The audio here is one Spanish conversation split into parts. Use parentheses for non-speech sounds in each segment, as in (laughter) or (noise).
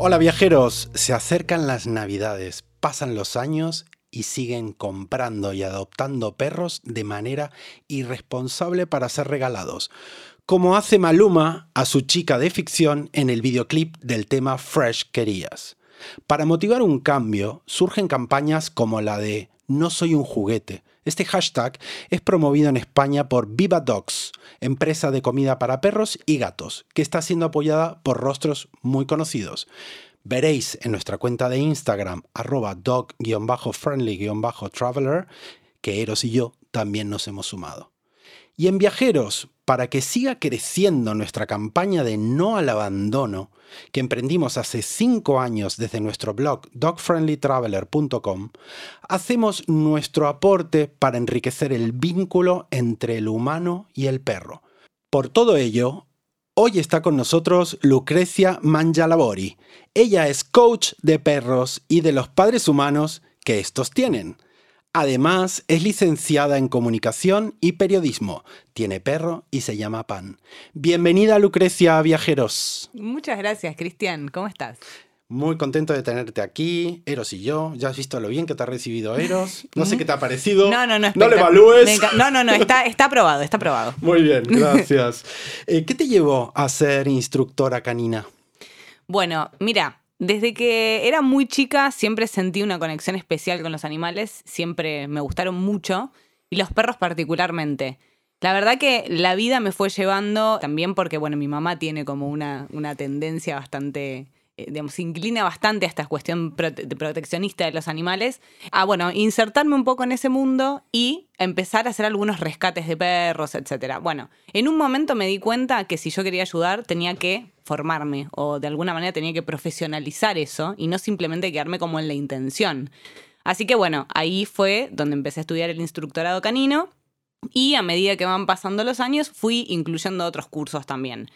Hola viajeros, se acercan las navidades, pasan los años y siguen comprando y adoptando perros de manera irresponsable para ser regalados, como hace Maluma a su chica de ficción en el videoclip del tema Fresh Querías. Para motivar un cambio, surgen campañas como la de No soy un juguete. Este hashtag es promovido en España por Viva Dogs, empresa de comida para perros y gatos, que está siendo apoyada por rostros muy conocidos. Veréis en nuestra cuenta de Instagram, arroba dog-friendly-traveler, que Eros y yo también nos hemos sumado. Y en viajeros, para que siga creciendo nuestra campaña de no al abandono, que emprendimos hace cinco años desde nuestro blog dogfriendlytraveler.com, hacemos nuestro aporte para enriquecer el vínculo entre el humano y el perro. Por todo ello, hoy está con nosotros Lucrecia Mangialabori. Ella es coach de perros y de los padres humanos que estos tienen. Además, es licenciada en comunicación y periodismo. Tiene perro y se llama Pan. Bienvenida, Lucrecia, Viajeros. Muchas gracias, Cristian. ¿Cómo estás? Muy contento de tenerte aquí, Eros y yo. Ya has visto lo bien que te ha recibido Eros. No sé (laughs) qué te ha parecido. No, no, no. No le evalúes. No, no, no. Está, está aprobado, está aprobado. (laughs) Muy bien, (laughs) gracias. Eh, ¿Qué te llevó a ser instructora canina? Bueno, mira, desde que era muy chica siempre sentí una conexión especial con los animales, siempre me gustaron mucho y los perros particularmente. La verdad que la vida me fue llevando también porque, bueno, mi mamá tiene como una, una tendencia bastante digamos, se inclina bastante a esta cuestión proteccionista de los animales, a, bueno, insertarme un poco en ese mundo y empezar a hacer algunos rescates de perros, etc. Bueno, en un momento me di cuenta que si yo quería ayudar tenía que formarme o de alguna manera tenía que profesionalizar eso y no simplemente quedarme como en la intención. Así que bueno, ahí fue donde empecé a estudiar el instructorado canino y a medida que van pasando los años fui incluyendo otros cursos también.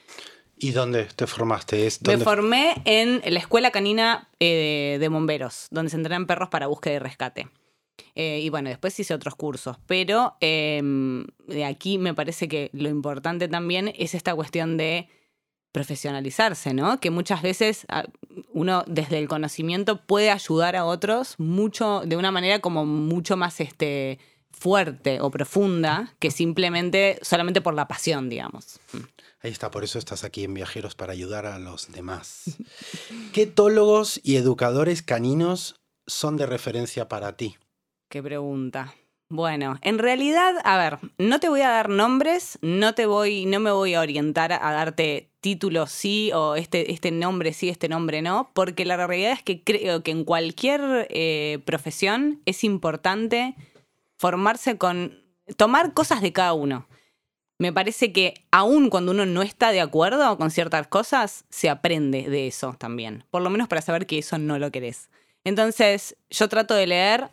¿Y dónde te formaste? Me formé en la Escuela Canina eh, de Bomberos, donde se entrenan perros para búsqueda y rescate. Eh, y bueno, después hice otros cursos, pero em, de aquí me parece que lo importante también es esta cuestión de profesionalizarse, ¿no? Que muchas veces ah, uno desde el conocimiento puede ayudar a otros mucho, de una manera como mucho más este, fuerte o profunda que simplemente solamente por la pasión, digamos. Ahí está, por eso estás aquí en Viajeros para ayudar a los demás. ¿Qué etólogos y educadores caninos son de referencia para ti? Qué pregunta. Bueno, en realidad, a ver, no te voy a dar nombres, no te voy, no me voy a orientar a darte títulos sí o este, este nombre sí, este nombre no, porque la realidad es que creo que en cualquier eh, profesión es importante formarse con, tomar cosas de cada uno me parece que aun cuando uno no está de acuerdo con ciertas cosas, se aprende de eso también. Por lo menos para saber que eso no lo querés. Entonces, yo trato de leer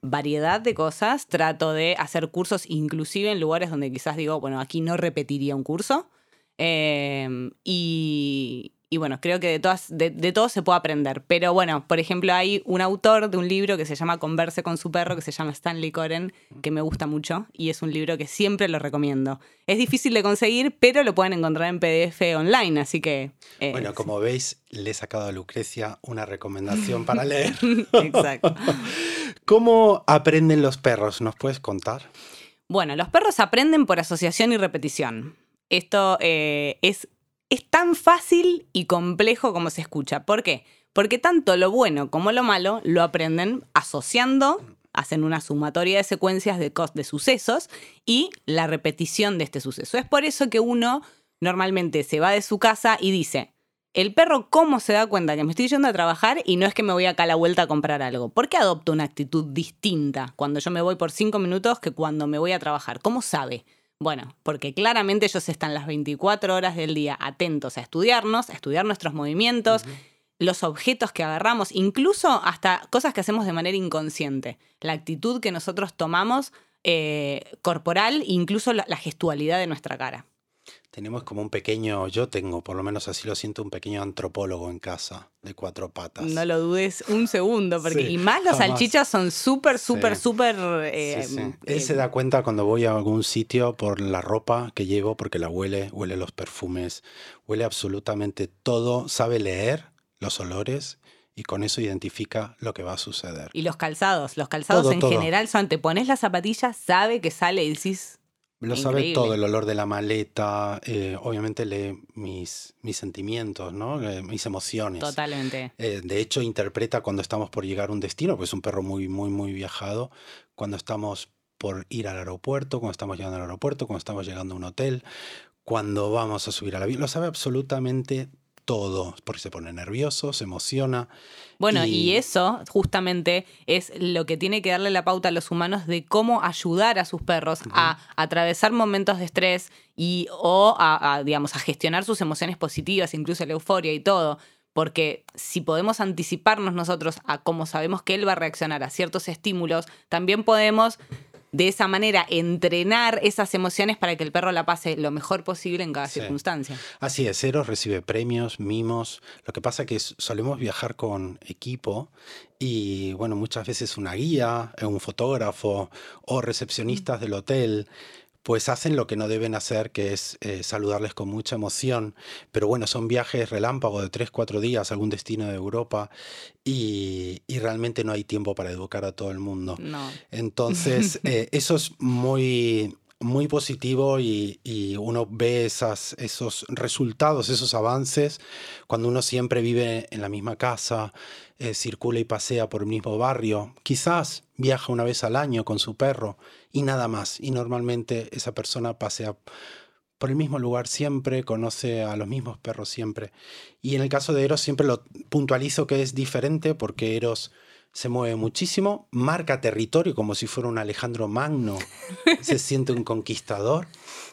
variedad de cosas, trato de hacer cursos inclusive en lugares donde quizás digo, bueno, aquí no repetiría un curso. Eh, y, y bueno, creo que de, todas, de, todo se puede aprender. Pero bueno, por ejemplo, hay un autor de un libro que se llama Converse con su perro, que se llama Stanley Coren, que me gusta mucho y es un libro que siempre lo recomiendo. Es difícil de conseguir, pero lo pueden encontrar en PDF online, así que... Eh, bueno, como veis, le he sacado a Lucrecia una recomendación para (laughs) leer. Exacto. (laughs) ¿Cómo aprenden los perros? ¿Nos puedes contar? Bueno, los perros aprenden por asociación y repetición. Esto eh, es es tan fácil y complejo como se escucha. ¿Por qué? Porque tanto lo bueno como lo malo lo aprenden asociando, hacen una sumatoria de secuencias de, de sucesos y la repetición de este suceso. Es por eso que uno normalmente se va de su casa y dice, el perro cómo se da cuenta que me estoy yendo a trabajar y no es que me voy acá a la vuelta a comprar algo. ¿Por qué adopta una actitud distinta cuando yo me voy por cinco minutos que cuando me voy a trabajar? ¿Cómo sabe? Bueno, porque claramente ellos están las 24 horas del día atentos a estudiarnos, a estudiar nuestros movimientos. los objetos que agarramos, incluso hasta cosas que hacemos de manera inconsciente, la actitud que nosotros tomamos eh, corporal, incluso la, la gestualidad de nuestra cara. Tenemos como un pequeño, yo tengo, por lo menos así lo siento, un pequeño antropólogo en casa de cuatro patas. No lo dudes un segundo, porque Sí, y más los salchichas son súper, súper, súper... Sí, eh, sí. eh, Él se da cuenta cuando voy a algún sitio por la ropa que llevo, porque la huele, huele los perfumes, huele absolutamente todo, sabe leer los olores y con eso identifica lo que va a suceder. Y los calzados, los calzados Todo, en todo. general son, te pones la zapatilla, sabe que sale y decís, Lo sabe todo, el olor de la maleta, eh, obviamente lee mis, mis sentimientos, ¿no? Eh, mis emociones. totalmente. Eh, de hecho, interpreta cuando estamos por llegar a un destino, porque es un perro muy, muy, muy viajado, cuando estamos por ir al aeropuerto, cuando estamos llegando al aeropuerto, cuando estamos llegando a un hotel, cuando vamos a subir al avión, lo sabe absolutamente todo, porque se pone nervioso, se emociona. Bueno, Y- y eso justamente es lo que tiene que darle la pauta a los humanos de cómo ayudar a sus perros a atravesar momentos de estrés y o a, a, digamos, a gestionar sus emociones positivas, incluso la euforia y todo. Porque si podemos anticiparnos nosotros a cómo sabemos que él va a reaccionar a ciertos estímulos, también podemos de esa manera entrenar esas emociones para que el perro la pase lo mejor posible en cada Sí. circunstancia. Así es, Eros recibe premios, mimos. Lo que pasa es que solemos viajar con equipo y, bueno, muchas veces una guía, eh, un fotógrafo o recepcionistas del hotel, pues hacen lo que no deben hacer, que es eh, saludarles con mucha emoción. Pero bueno, son viajes relámpago de 3, 4 días a algún destino de Europa y, y realmente no hay tiempo para educar a todo el mundo. No. Entonces, (laughs) eh, eso es muy, muy positivo y, uno ve esas, esos resultados, esos avances, cuando uno siempre vive en la misma casa, eh, circula y pasea por el mismo barrio, quizás viaja una vez al año con su perro y nada más. Y normalmente esa persona pasea por el mismo lugar siempre, conoce a los mismos perros siempre. Y en el caso de Eros siempre lo puntualizo que es diferente porque Eros se mueve muchísimo, marca territorio como si fuera un Alejandro Magno, (laughs) se siente un conquistador,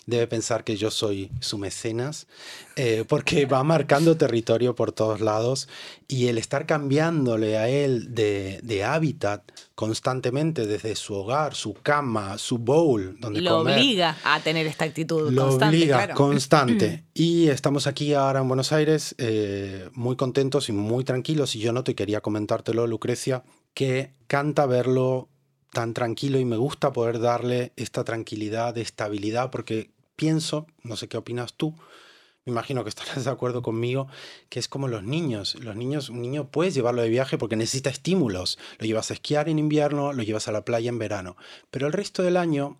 debe pensar que yo soy su mecenas, eh, porque va marcando territorio por todos lados y el estar cambiándole a él de, de hábitat constantemente desde su hogar, su cama, su bowl, donde Lo comer, obliga a tener esta actitud lo constante, obliga claro. constante. (clears throat) y estamos aquí ahora en Buenos Aires eh, muy contentos y muy tranquilos. Y yo no te quería comentártelo, Lucrecia, que canta verlo tan tranquilo y me gusta poder darle esta tranquilidad, estabilidad, porque pienso, no sé qué opinas tú, me imagino que estarás de acuerdo conmigo, que es como los niños. Los niños, un niño puedes llevarlo de viaje porque necesita estímulos. Lo llevas a esquiar en invierno, lo llevas a la playa en verano. Pero el resto del año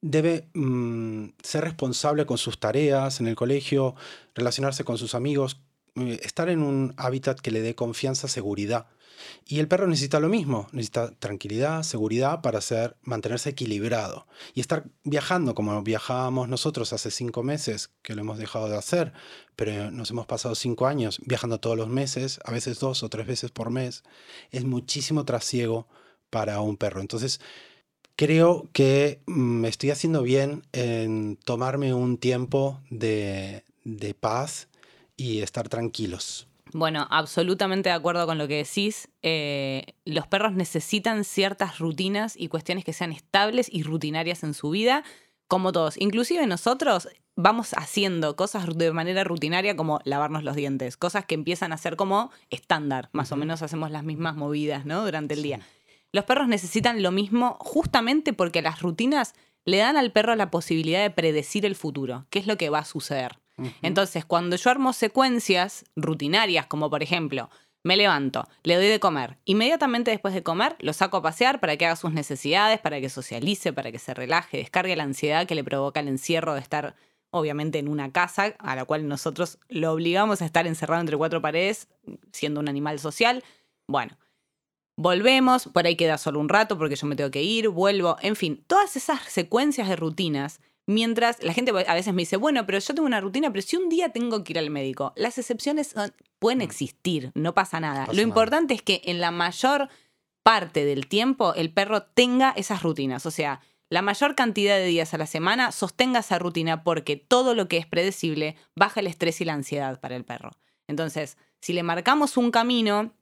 debe mm, ser responsable con sus tareas en el colegio, relacionarse con sus amigos, estar en un hábitat que le dé confianza, seguridad. Y el perro necesita lo mismo, necesita tranquilidad, seguridad para ser, mantenerse equilibrado. Y estar viajando como viajábamos nosotros hace cinco meses, que lo hemos dejado de hacer, pero nos hemos pasado cinco años viajando todos los meses, a veces dos o tres veces por mes, es muchísimo trasiego para un perro. Entonces, creo que me estoy haciendo bien en tomarme un tiempo de, de paz y estar tranquilos. Bueno, absolutamente de acuerdo con lo que decís. Eh, los perros necesitan ciertas rutinas y cuestiones que sean estables y rutinarias en su vida, como todos. Inclusive nosotros vamos haciendo cosas de manera rutinaria como lavarnos los dientes, cosas que empiezan a ser como estándar. Más o menos hacemos las mismas movidas, ¿no? Durante el día. Los perros necesitan lo mismo justamente porque las rutinas le dan al perro la posibilidad de predecir el futuro, qué es lo que va a suceder. Entonces, cuando yo armo secuencias rutinarias, como por ejemplo, me levanto, le doy de comer, inmediatamente después de comer lo saco a pasear para que haga sus necesidades, para que socialice, para que se relaje, descargue la ansiedad que le provoca el encierro de estar, obviamente, en una casa a la cual nosotros lo obligamos a estar encerrado entre cuatro paredes, siendo un animal social. Bueno, volvemos, por ahí queda solo un rato porque yo me tengo que ir, vuelvo, en fin, todas esas secuencias de rutinas Mientras la gente a veces me dice, bueno, pero yo tengo una rutina, pero si un día tengo que ir al médico, las excepciones pueden existir, no pasa nada. pasa Lo nada. importante es que en la mayor parte del tiempo el perro tenga esas rutinas, o sea, la mayor cantidad de días a la semana sostenga esa rutina porque todo lo que es predecible baja el estrés y la ansiedad para el perro. Entonces, Si le marcamos un camino,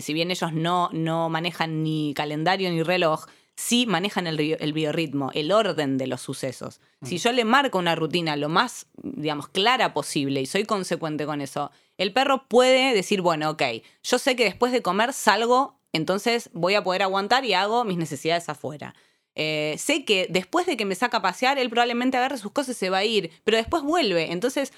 si bien ellos no, no manejan ni calendario ni reloj, sí manejan el, el, biorritmo, el orden de los sucesos. Si yo le marco una rutina lo más, digamos, clara posible y soy consecuente con eso, el perro puede decir, bueno, ok, yo sé que después de comer salgo, entonces voy a poder aguantar y hago mis necesidades afuera. Eh, sé que después de que me saca a pasear, él probablemente agarre sus cosas y se va a ir, pero después vuelve. Entonces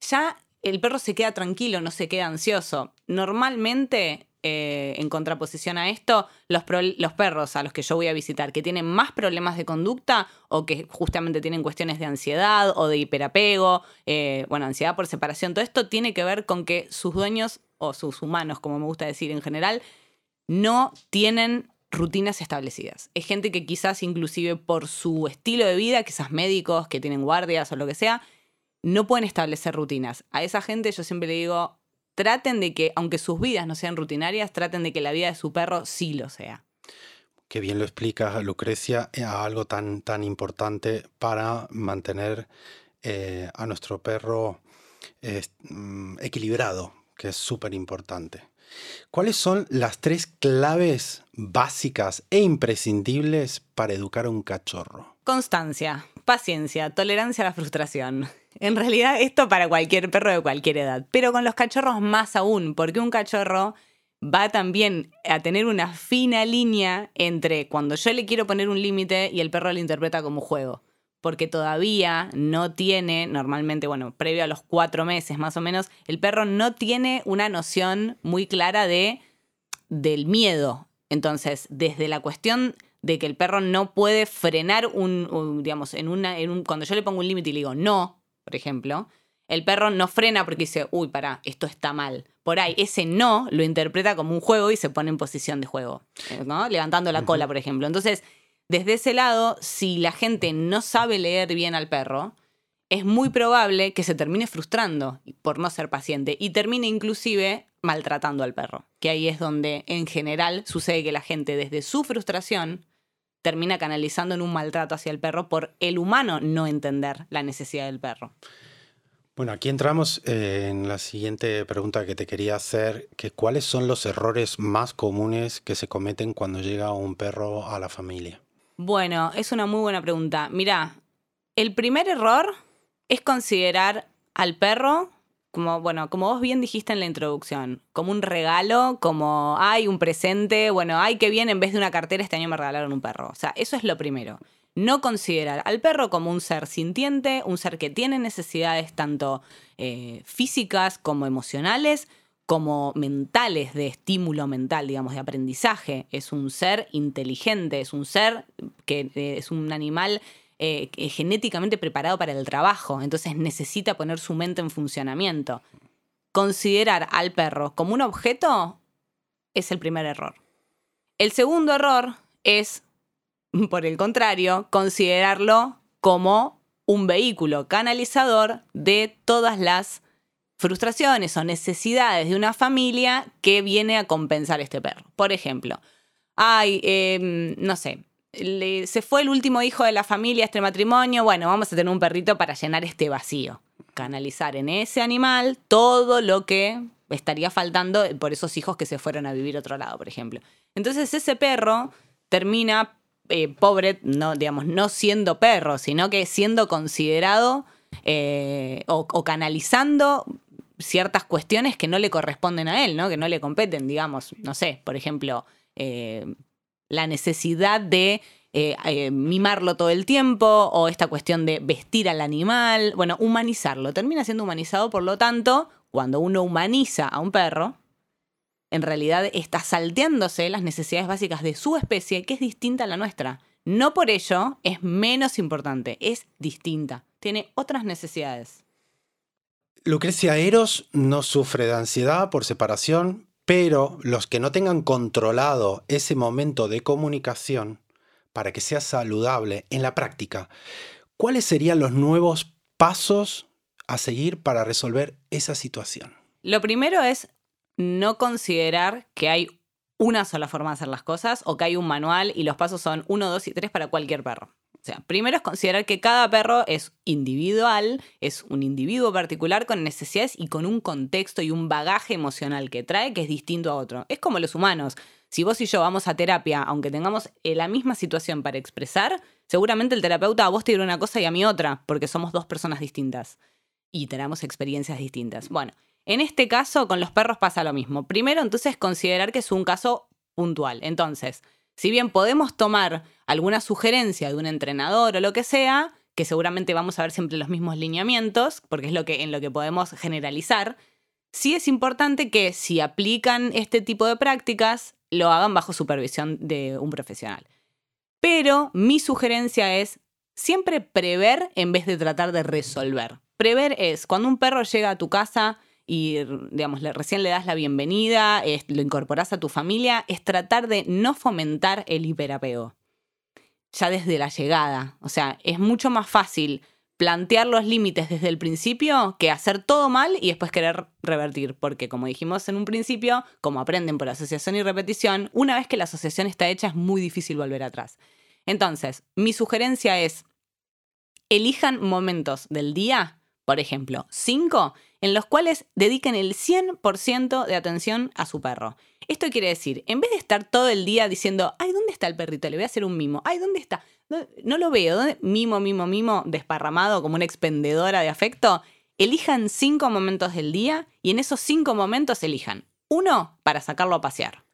ya el perro se queda tranquilo, no se queda ansioso. Normalmente eh, en contraposición a esto, los, perros a los que yo voy a visitar que tienen más problemas de conducta o que justamente tienen cuestiones de ansiedad o de hiperapego, eh, bueno, ansiedad por separación, todo esto tiene que ver con que sus dueños o sus humanos, como me gusta decir en general, no tienen rutinas establecidas. Es gente que quizás inclusive por su estilo de vida, quizás médicos que tienen guardias o lo que sea, no pueden establecer rutinas. A esa gente yo siempre le digo, traten de que, aunque sus vidas no sean rutinarias, traten de que la vida de su perro sí lo sea. Qué bien lo explicas, Lucrecia, eh, algo tan, tan importante para mantener eh, a nuestro perro mm, equilibrado, que es súper importante. ¿Cuáles son las tres claves básicas e imprescindibles para educar a un cachorro? Constancia, paciencia, tolerancia a la frustración. En realidad esto para cualquier perro de cualquier edad, pero con los cachorros más aún, porque un cachorro va también a tener una fina línea entre cuando yo le quiero poner un límite y el perro lo interpreta como juego. Porque todavía no tiene, normalmente, bueno, previo a los cuatro meses más o menos, el perro no tiene una noción muy clara de, del miedo. Entonces, desde la cuestión de que el perro no puede frenar un, digamos, en una, en un, cuando yo le pongo un límite y le digo no, por ejemplo, el perro no frena porque dice, uy, pará, esto está mal. Por ahí, ese no lo interpreta como un juego y se pone en posición de juego, eh, ¿no? Levantando la cola, por ejemplo. Entonces, desde ese lado, si la gente no sabe leer bien al perro, es muy probable que se termine frustrando por no ser paciente y termine inclusive maltratando al perro. Que ahí es donde en general sucede que la gente desde su frustración termina canalizando en un maltrato hacia el perro por el humano no entender la necesidad del perro. Bueno, aquí entramos eh, en la siguiente pregunta que te quería hacer, que cuáles son los errores más comunes que se cometen cuando llega un perro a la familia. Bueno, es una muy buena pregunta. Mira, el primer error es considerar al perro como, bueno, como vos bien dijiste en la introducción, como un regalo, como, hay un presente, bueno, ay, qué bien, en vez de una cartera este año me regalaron un perro. O sea, eso es lo primero. No considerar al perro como un ser sintiente, un ser que tiene necesidades tanto eh, físicas como emocionales, como mentales, de estímulo mental, digamos, de aprendizaje. Es un ser inteligente, es un ser que eh, es un animal eh, genéticamente preparado para el trabajo, entonces necesita poner su mente en funcionamiento. Considerar al perro como un objeto es el primer error. El segundo error es, por el contrario, considerarlo como un vehículo canalizador de todas las frustraciones o necesidades de una familia que viene a compensar este perro. Por ejemplo, hay, em, no sé, se fue el último hijo de la familia, este matrimonio, bueno, vamos a tener un perrito para llenar este vacío. Canalizar en ese animal todo lo que estaría faltando por esos hijos que se fueron a vivir otro lado, por ejemplo. Entonces ese perro termina eh, pobre, no, digamos, no siendo perro, sino que siendo considerado eh, o, canalizando ciertas cuestiones que no le corresponden a él, ¿no? Que no le competen, digamos, no sé, por ejemplo, eh, la necesidad de eh, eh, mimarlo todo el tiempo o esta cuestión de vestir al animal, bueno, humanizarlo. Termina siendo humanizado, por lo tanto, cuando uno humaniza a un perro, en realidad está salteándose las necesidades básicas de su especie, que es distinta a la nuestra. No por ello es menos importante, es distinta. Tiene otras necesidades. Lucrecia Eros no sufre de ansiedad por separación, pero los que no tengan controlado ese momento de comunicación para que sea saludable en la práctica, ¿cuáles serían los nuevos pasos a seguir para resolver esa situación? Lo primero es no considerar que hay una sola forma de hacer las cosas o que hay un manual y los pasos son uno, dos y tres para cualquier perro. O sea, primero es considerar que cada perro es individual, es un individuo particular con necesidades y con un contexto y un bagaje emocional que trae que es distinto a otro. Es como los humanos. Si vos y yo vamos a terapia, aunque tengamos eh, la misma situación para expresar, seguramente el terapeuta a vos te una cosa y a mí otra, porque somos dos personas distintas y tenemos experiencias distintas. Bueno, en este caso con los perros pasa lo mismo. Primero, entonces, considerar que es un caso puntual. Entonces, si bien podemos tomar alguna sugerencia de un entrenador o lo que sea, que seguramente vamos a ver siempre los mismos lineamientos, porque es lo que, en lo que podemos generalizar, sí es importante que si aplican este tipo de prácticas, lo hagan bajo supervisión de un profesional. Pero mi sugerencia es siempre prever en vez de tratar de resolver. Prever es cuando un perro llega a tu casa y, digamos, recién le das la bienvenida, lo incorporas a tu familia, es tratar de no fomentar el hiperapego. Ya desde la llegada. O sea, es mucho más fácil plantear los límites desde el principio que hacer todo mal y después querer revertir. Porque, como dijimos en un principio, como aprenden por asociación y repetición, una vez que la asociación está hecha es muy difícil volver atrás. Entonces, mi sugerencia es, elijan momentos del día por ejemplo, cinco en los cuales dediquen el 100% de atención a su perro. Esto quiere decir, en vez de estar todo el día diciendo, ay, ¿dónde está el perrito? Le voy a hacer un mimo. Ay, ¿dónde está? No, lo veo. ¿Dónde? Mimo, mimo, mimo, desparramado como una expendedora de afecto. Elijan cinco momentos del día y en esos cinco momentos elijan uno para sacarlo a pasear.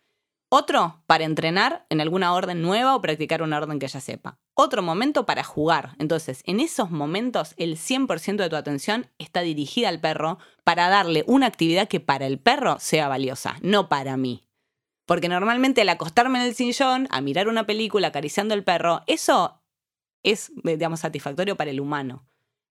Otro para entrenar en alguna orden nueva o practicar una orden que ya sepa. Otro momento para jugar. Entonces, en esos momentos, el 100% de tu atención está dirigida al perro para darle una actividad que para el perro sea valiosa, no para mí. Porque normalmente al acostarme en el sillón, a mirar una película acariciando al perro, eso es, digamos, satisfactorio para el humano,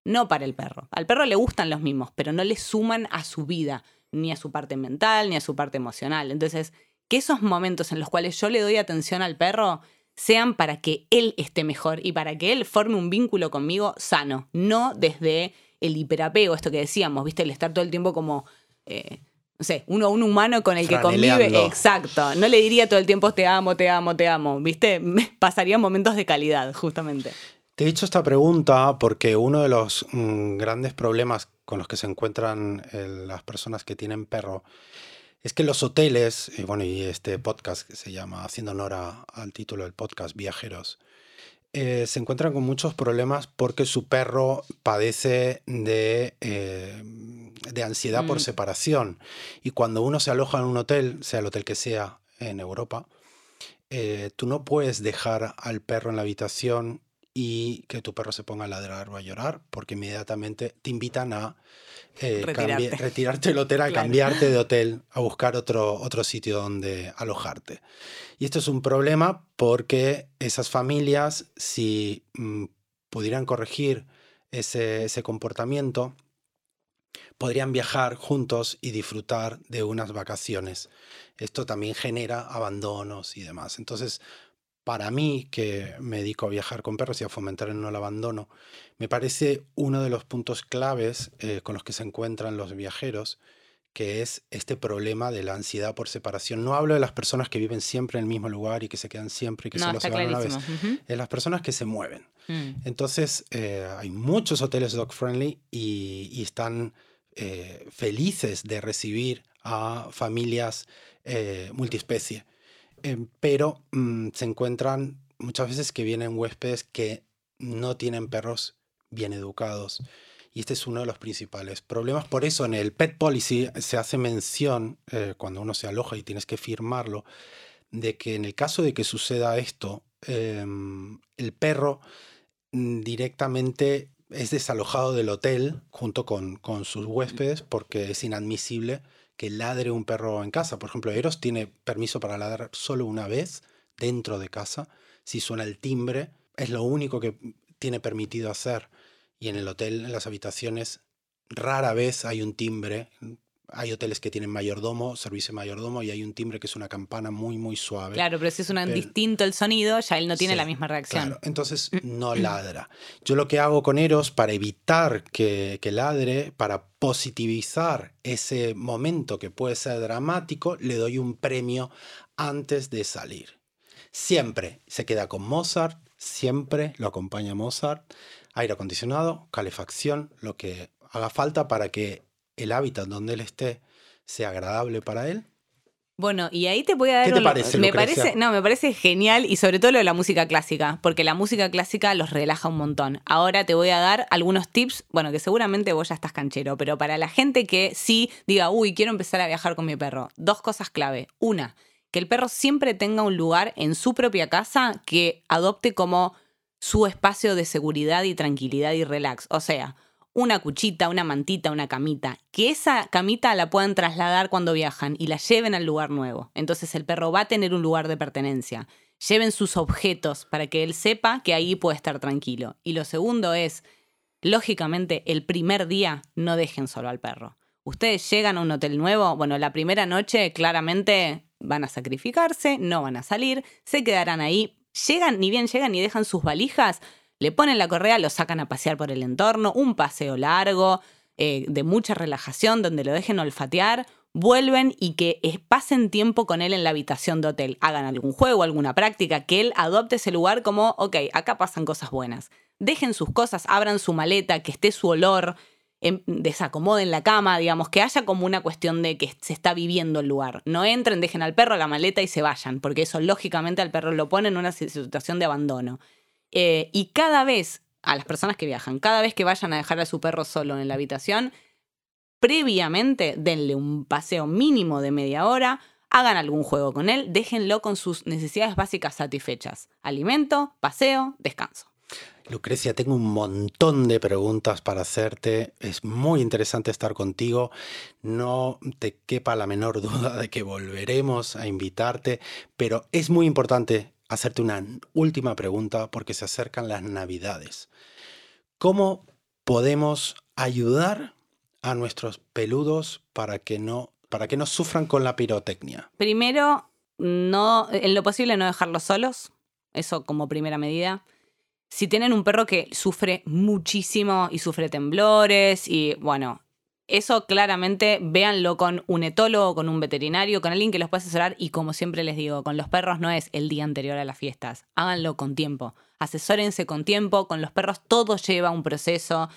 no para el perro. Al perro le gustan los mimos, pero no le suman a su vida, ni a su parte mental, ni a su parte emocional. Entonces, que esos momentos en los cuales yo le doy atención al perro sean para que él esté mejor y para que él forme un vínculo conmigo sano, no desde el hiperapego, esto que decíamos, ¿viste? El estar todo el tiempo como, eh, no sé, uno un humano con el que convive. Exacto. No le diría todo el tiempo te amo, te amo, te amo, ¿viste? (laughs) Pasaría momentos de calidad, justamente. Te he hecho esta pregunta porque uno de los mm, grandes problemas con los que se encuentran eh, las personas que tienen perro es que los hoteles, y bueno, y este podcast que se llama, haciendo honor al título del podcast, Viajeros, eh, se encuentran con muchos problemas porque su perro padece de, eh, de ansiedad por mm. separación. Y cuando uno se aloja en un hotel, sea el hotel que sea en Europa, eh, tú no puedes dejar al perro en la habitación y que tu perro se ponga a ladrar o a llorar, porque inmediatamente te invitan a eh, retirarte. del (laughs) hotel, a cambiarte de (laughs) hotel, a buscar otro, otro sitio donde alojarte. Y esto es un problema porque esas familias, si mm, pudieran corregir ese, ese comportamiento, podrían viajar juntos y disfrutar de unas vacaciones. Esto también genera abandonos y demás. Entonces, para mí, que me dedico a viajar con perros y a fomentar el no abandono, me parece uno de los puntos claves eh, con los que se encuentran los viajeros, que es este problema de la ansiedad por separación. No hablo de las personas que viven siempre en el mismo lugar y que se quedan siempre y que solo se van una vez. Es las personas que se mueven. Mm. Entonces, eh, hay muchos hoteles dog friendly y, están eh, felices de recibir a familias multiespecie Em, pero mm, se encuentran muchas veces que vienen huéspedes que no tienen perros bien educados. Y este es uno de los principales problemas. Por eso en el Pet Policy se hace mención, eh, cuando uno se aloja y tienes que firmarlo, de que en el caso de que suceda esto, em, el perro mm, directamente es desalojado del hotel junto con, con sus huéspedes porque es inadmisible que ladre un perro en casa. Por ejemplo, Eros tiene permiso para ladrar solo una vez dentro de casa. Si suena el timbre, es lo único que tiene permitido hacer. Y en el hotel, en las habitaciones, rara vez hay un timbre hay hoteles que tienen mayordomo, servicio de mayordomo, y hay un timbre que es una campana muy, muy suave. Claro, pero si es un distinto el sonido, ya él no tiene la misma reacción. Claro, entonces no ladra. Yo lo que hago con Eros para evitar que, que ladre, para positivizar ese momento que puede ser dramático, le doy un premio antes de salir. Siempre se queda con Mozart, siempre lo acompaña Mozart, aire acondicionado, calefacción, lo que haga falta para que el hábitat donde él esté sea agradable para él bueno, y ahí te voy a dar. ¿Qué te parece, me Lucrecia? parece, no, me parece genial y sobre todo lo de la música clásica, porque la música clásica los relaja un montón. Ahora te voy a dar algunos tips, bueno, que seguramente vos ya estás canchero, pero para la gente que sí diga, uy, quiero empezar a viajar con mi perro, dos cosas clave. Una, que el perro siempre tenga un lugar en su propia casa que adopte como su espacio de seguridad y tranquilidad y relax. O sea, una cuchita, una mantita, una camita, que esa camita la puedan trasladar cuando viajan y la lleven al lugar nuevo. Entonces el perro va a tener un lugar de pertenencia. Lleven sus objetos para que él sepa que ahí puede estar tranquilo. Y lo segundo es, lógicamente, el primer día no dejen solo al perro. Ustedes llegan a un hotel nuevo, bueno, la primera noche claramente van a sacrificarse, no van a salir, se quedarán ahí. Llegan, ni bien llegan y dejan sus valijas, le ponen la correa, lo sacan a pasear por el entorno, un paseo largo, eh, de mucha relajación, donde lo dejen olfatear, vuelven y que pasen tiempo con él en la habitación de hotel. Hagan algún juego, alguna práctica, que él adopte ese lugar como, ok, acá pasan cosas buenas. Dejen sus cosas, abran su maleta, que esté su olor, em, desacomoden la cama, digamos, que haya como una cuestión de que se está viviendo el lugar. No entren, dejen al perro la maleta y se vayan, porque eso lógicamente al perro lo pone en una situación de abandono. Eh, y cada vez, a las personas que viajan, cada vez que vayan a dejar a su perro solo en la habitación, previamente denle un paseo mínimo de media hora, hagan algún juego con él, déjenlo con sus necesidades básicas satisfechas. Alimento, paseo, descanso. Lucrecia, tengo un montón de preguntas para hacerte. Es muy interesante estar contigo. No te quepa la menor (laughs) duda de que volveremos a invitarte, pero es muy importante hacerte una última pregunta porque se acercan las navidades. ¿Cómo podemos ayudar a nuestros peludos para que no, para que no sufran con la pirotecnia? Primero, no, en lo posible no dejarlos solos. Eso como primera medida. Si tienen un perro que sufre muchísimo y sufre temblores y bueno, eso claramente véanlo con un etólogo, con un veterinario, con alguien que los pueda asesorar y como siempre les digo, con los perros no es el día anterior a las fiestas, háganlo con tiempo, asesórense con tiempo, con los perros todo lleva un proceso.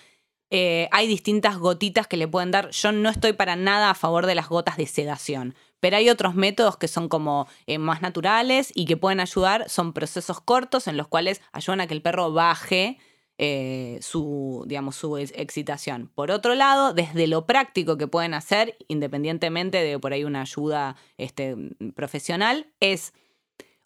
Eh, hay distintas gotitas que le pueden dar. Yo no estoy para nada a favor de las gotas de sedación, pero hay otros métodos que son como eh, más naturales y que pueden ayudar. Son procesos cortos en los cuales ayudan a que el perro baje eh, su, digamos, su excitación. Por otro lado, desde lo práctico que pueden hacer, independientemente de por ahí una ayuda este, profesional, es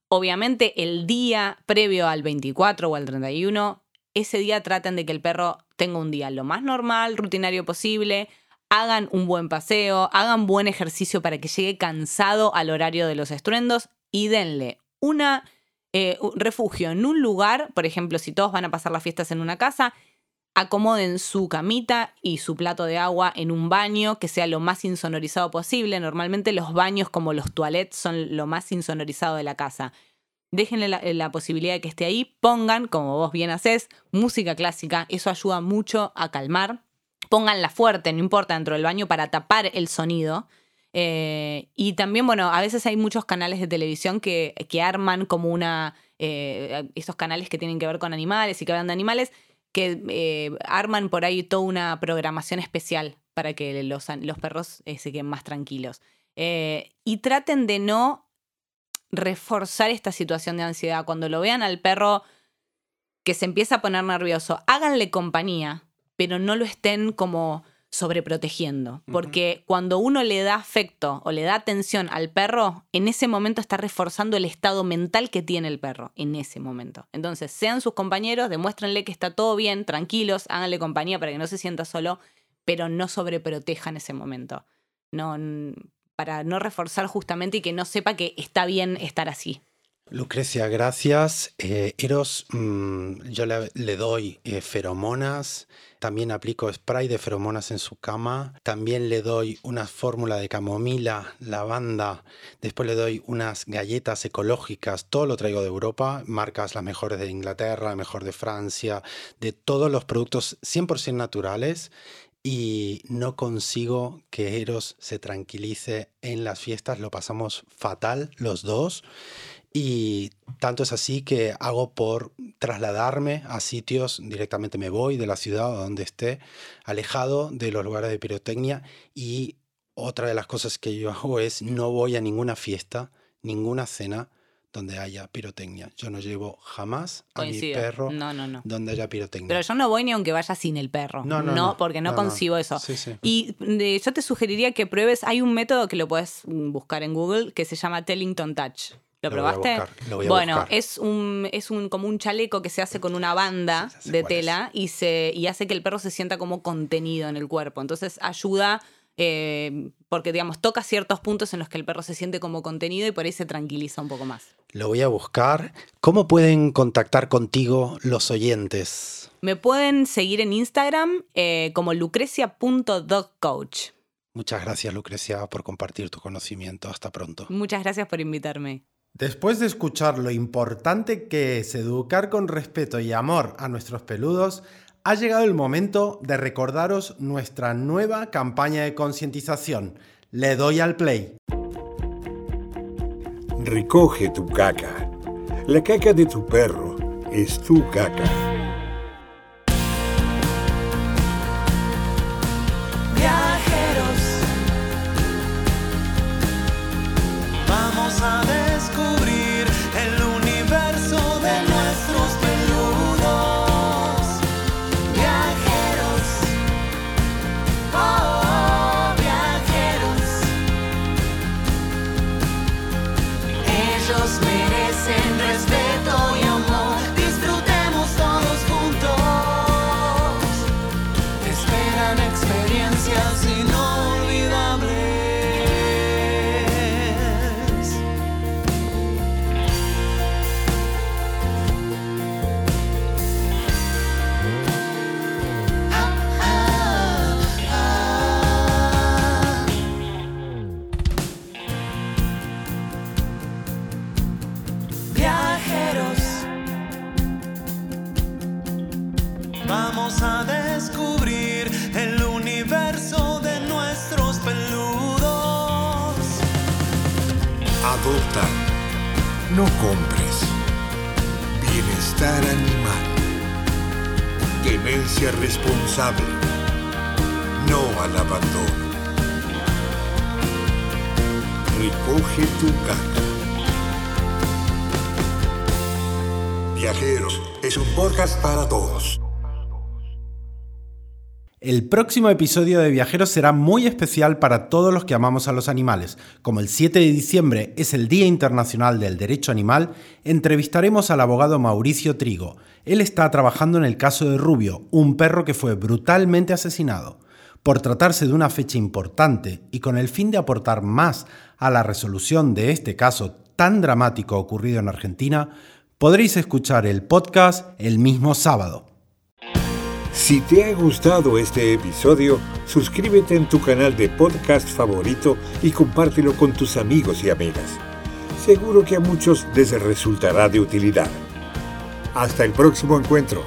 obviamente el día previo al 24 o al 31, ese día traten de que el perro tenga un día lo más normal, rutinario posible, hagan un buen paseo, hagan buen ejercicio para que llegue cansado al horario de los estruendos y denle una eh, refugio en un lugar, por ejemplo, si todos van a pasar las fiestas en una casa, acomoden su camita y su plato de agua en un baño que sea lo más insonorizado posible. Normalmente los baños como los toilets son lo más insonorizado de la casa. Déjenle la, la, posibilidad de que esté ahí, pongan, como vos bien haces, música clásica, eso ayuda mucho a calmar. Pónganla fuerte, no importa, dentro del baño para tapar el sonido. Eh, y también, bueno, a veces hay muchos canales de televisión que, que arman como una, eh, estos canales que tienen que ver con animales y que hablan de animales, que eh, arman por ahí toda una programación especial para que los, los perros eh, se queden más tranquilos. Y traten de no reforzar esta situación de ansiedad. Cuando lo vean al perro que se empieza a poner nervioso, háganle compañía, pero no lo estén como sobreprotegiendo. Porque cuando uno le da afecto o le da atención al perro, en ese momento está reforzando el estado mental que tiene el perro, en ese momento. Entonces, sean sus compañeros, demuéstrenle que está todo bien, tranquilos, háganle compañía para que no se sienta solo, pero no sobreproteja en ese momento. No, para no reforzar justamente y que no sepa que está bien estar así. Lucrecia, gracias. Eh, Eros, mmm, yo le, le doy eh, feromonas, también aplico spray de feromonas en su cama, también le doy una fórmula de camomila, lavanda, después le doy unas galletas ecológicas, todo lo traigo de Europa, marcas las mejores de Inglaterra, la mejor de Francia, de todos los productos 100% naturales. Y no consigo que Eros se tranquilice en las fiestas. Lo pasamos fatal los dos. Y tanto es así que hago por trasladarme a sitios, directamente me voy de la ciudad o donde esté, alejado de los lugares de pirotecnia. Y otra de las cosas que yo (laughs) hago es no voy a ninguna fiesta, ninguna cena donde haya pirotecnia. Yo no llevo jamás a mi perro donde haya pirotecnia. Pero yo no voy ni aunque vaya sin el perro. No, no, no porque no, concibo eso. Y yo te sugeriría que pruebes, hay un método que lo puedes buscar en Google que se llama Tellington Touch. ¿Lo, probaste? bueno, es un es un como un chaleco que se hace con una banda de tela y se y hace que el perro se sienta como contenido en el cuerpo. Entonces ayuda eh, porque, digamos, toca ciertos puntos en los que el perro se siente como contenido y por ahí se tranquiliza un poco más. Lo voy a buscar. ¿Cómo pueden contactar contigo los oyentes? Me pueden seguir en Instagram eh, como lucrecia.dogcoach. Muchas gracias, Lucrecia, por compartir tu conocimiento. Hasta pronto. Muchas gracias por invitarme. Después de escuchar lo importante que es educar con respeto y amor a nuestros peludos, ha llegado el momento de recordaros nuestra nueva campaña de concientización. Le doy al play. Recoge tu caca. La caca de tu perro es tu caca. No Viajeros es un podcast para todos. El próximo episodio de Viajeros será muy especial para todos los que amamos a los animales. Como el 7 de diciembre es el Día Internacional del Derecho Animal, entrevistaremos al abogado Mauricio Trigo. Él está trabajando en el caso de Rubio, un perro que fue brutalmente asesinado. Por tratarse de una fecha importante y con el fin de aportar más a la resolución de este caso tan dramático ocurrido en Argentina, podréis escuchar el podcast el mismo sábado. Si te ha gustado este episodio, suscríbete en tu canal de podcast favorito y compártelo con tus amigos y amigas. Seguro que a muchos les resultará de utilidad. Hasta el próximo encuentro.